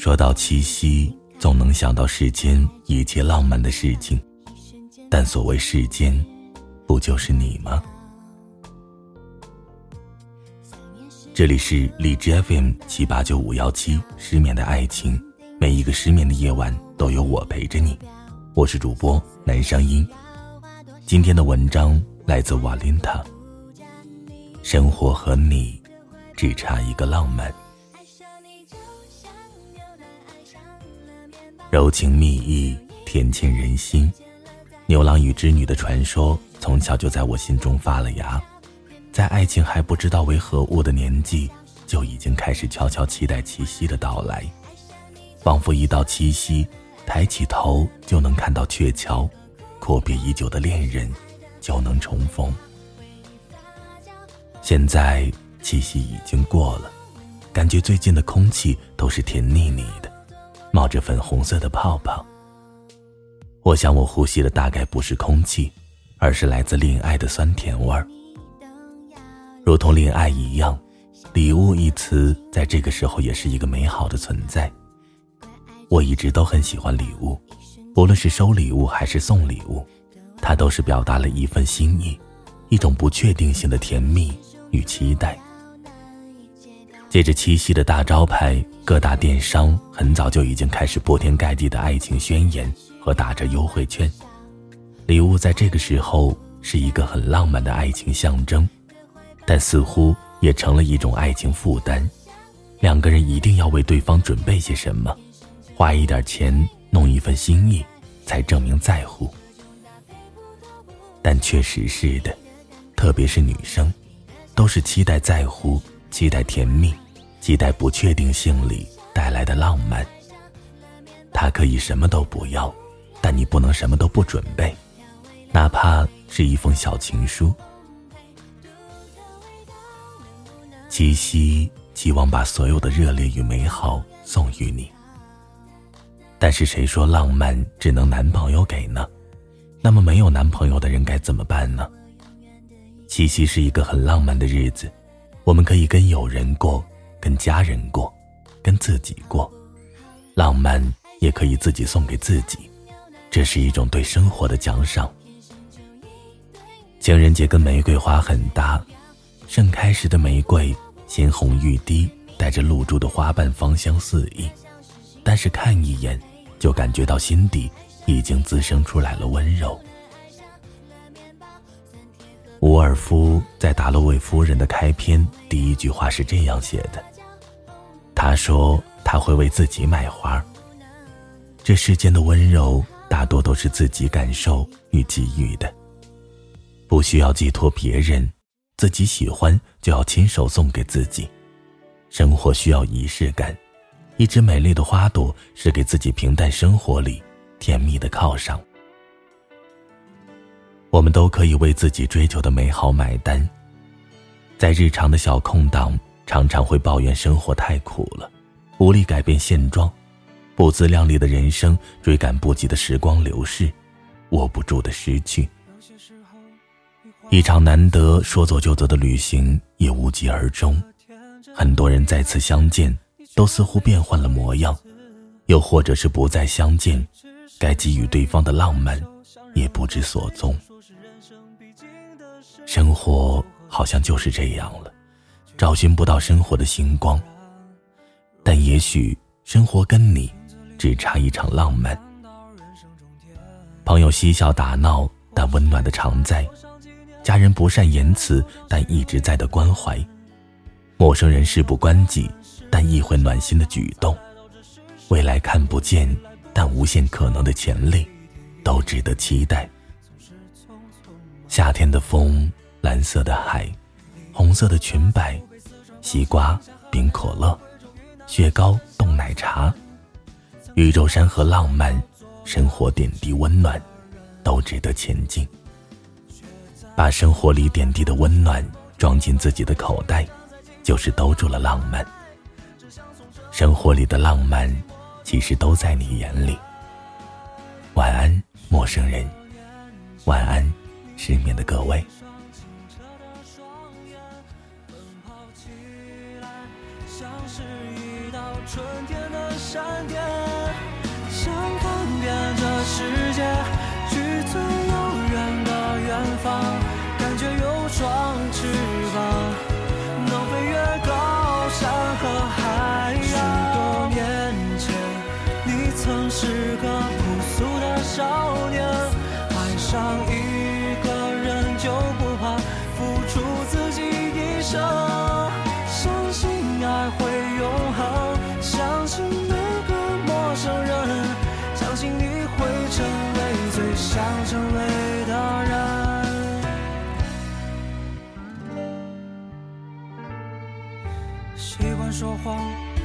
说到七夕，总能想到世间一切浪漫的事情，但所谓世间，不就是你吗？这里是荔枝 FM 七八九五幺七，失眠的爱情，每一个失眠的夜晚都有我陪着你。我是主播南声音，今天的文章来自瓦琳塔。生活和你，只差一个浪漫。柔情蜜意，甜沁人心。牛郎与织女的传说从小就在我心中发了芽，在爱情还不知道为何物的年纪，就已经开始悄悄期待七夕的到来。仿佛一到七夕，抬起头就能看到鹊桥，阔别已久的恋人就能重逢。现在七夕已经过了，感觉最近的空气都是甜腻腻的。冒着粉红色的泡泡。我想，我呼吸的大概不是空气，而是来自恋爱的酸甜味儿。如同恋爱一样，礼物一词在这个时候也是一个美好的存在。我一直都很喜欢礼物，无论是收礼物还是送礼物，它都是表达了一份心意，一种不确定性的甜蜜与期待。借着七夕的大招牌，各大电商很早就已经开始铺天盖地的爱情宣言和打折优惠券。礼物在这个时候是一个很浪漫的爱情象征，但似乎也成了一种爱情负担。两个人一定要为对方准备些什么，花一点钱弄一份心意，才证明在乎。但确实是的，特别是女生，都是期待在乎。期待甜蜜，期待不确定性里带来的浪漫。他可以什么都不要，但你不能什么都不准备，哪怕是一封小情书。七夕，希望把所有的热烈与美好送予你。但是谁说浪漫只能男朋友给呢？那么没有男朋友的人该怎么办呢？七夕是一个很浪漫的日子。我们可以跟友人过，跟家人过，跟自己过，浪漫也可以自己送给自己，这是一种对生活的奖赏。情人节跟玫瑰花很搭，盛开时的玫瑰鲜红欲滴，带着露珠的花瓣芳香四溢，但是看一眼就感觉到心底已经滋生出来了温柔。伍尔夫在《达洛维夫人》的开篇第一句话是这样写的：“他说他会为自己买花。这世间的温柔大多都是自己感受与给予的，不需要寄托别人，自己喜欢就要亲手送给自己。生活需要仪式感，一支美丽的花朵是给自己平淡生活里甜蜜的犒赏。”我们都可以为自己追求的美好买单。在日常的小空档，常常会抱怨生活太苦了，无力改变现状，不自量力的人生，追赶不及的时光流逝，握不住的失去。一场难得说走就走的旅行也无疾而终，很多人再次相见，都似乎变换了模样，又或者是不再相见，该给予对方的浪漫，也不知所踪。生活好像就是这样了，找寻不到生活的星光。但也许生活跟你只差一场浪漫。朋友嬉笑打闹，但温暖的常在；家人不善言辞，但一直在的关怀；陌生人事不关己，但亦会暖心的举动。未来看不见，但无限可能的潜力，都值得期待。夏天的风。蓝色的海，红色的裙摆，西瓜冰可乐，雪糕冻奶茶，宇宙山河浪漫，生活点滴温暖，都值得前进。把生活里点滴的温暖装进自己的口袋，就是兜住了浪漫。生活里的浪漫，其实都在你眼里。晚安，陌生人。晚安，失眠的各位。闪电，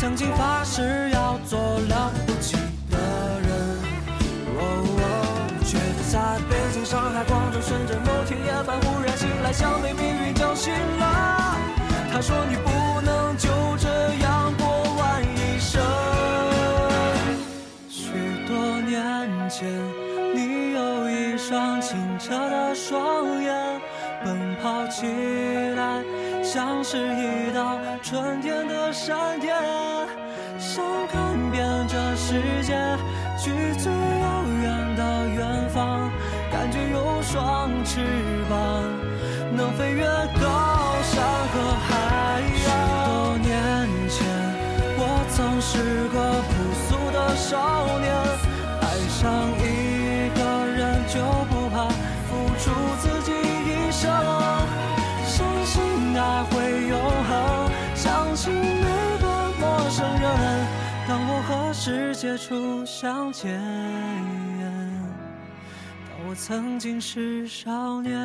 曾经发誓要做了不起的人，哦哦，却在北京、上海、广州、深圳某天夜半忽然醒来，像被命运叫醒了。他说你不能就这样过完一生。许多年前，你有一双清澈的双眼，奔跑起来像是一道春天的闪电，想看遍这世界，去最遥远的远方，感觉有双翅膀，能飞越高山和海洋。许多年前，我曾是个朴素的少年，爱上一个人就不初相见，当我曾经是少年。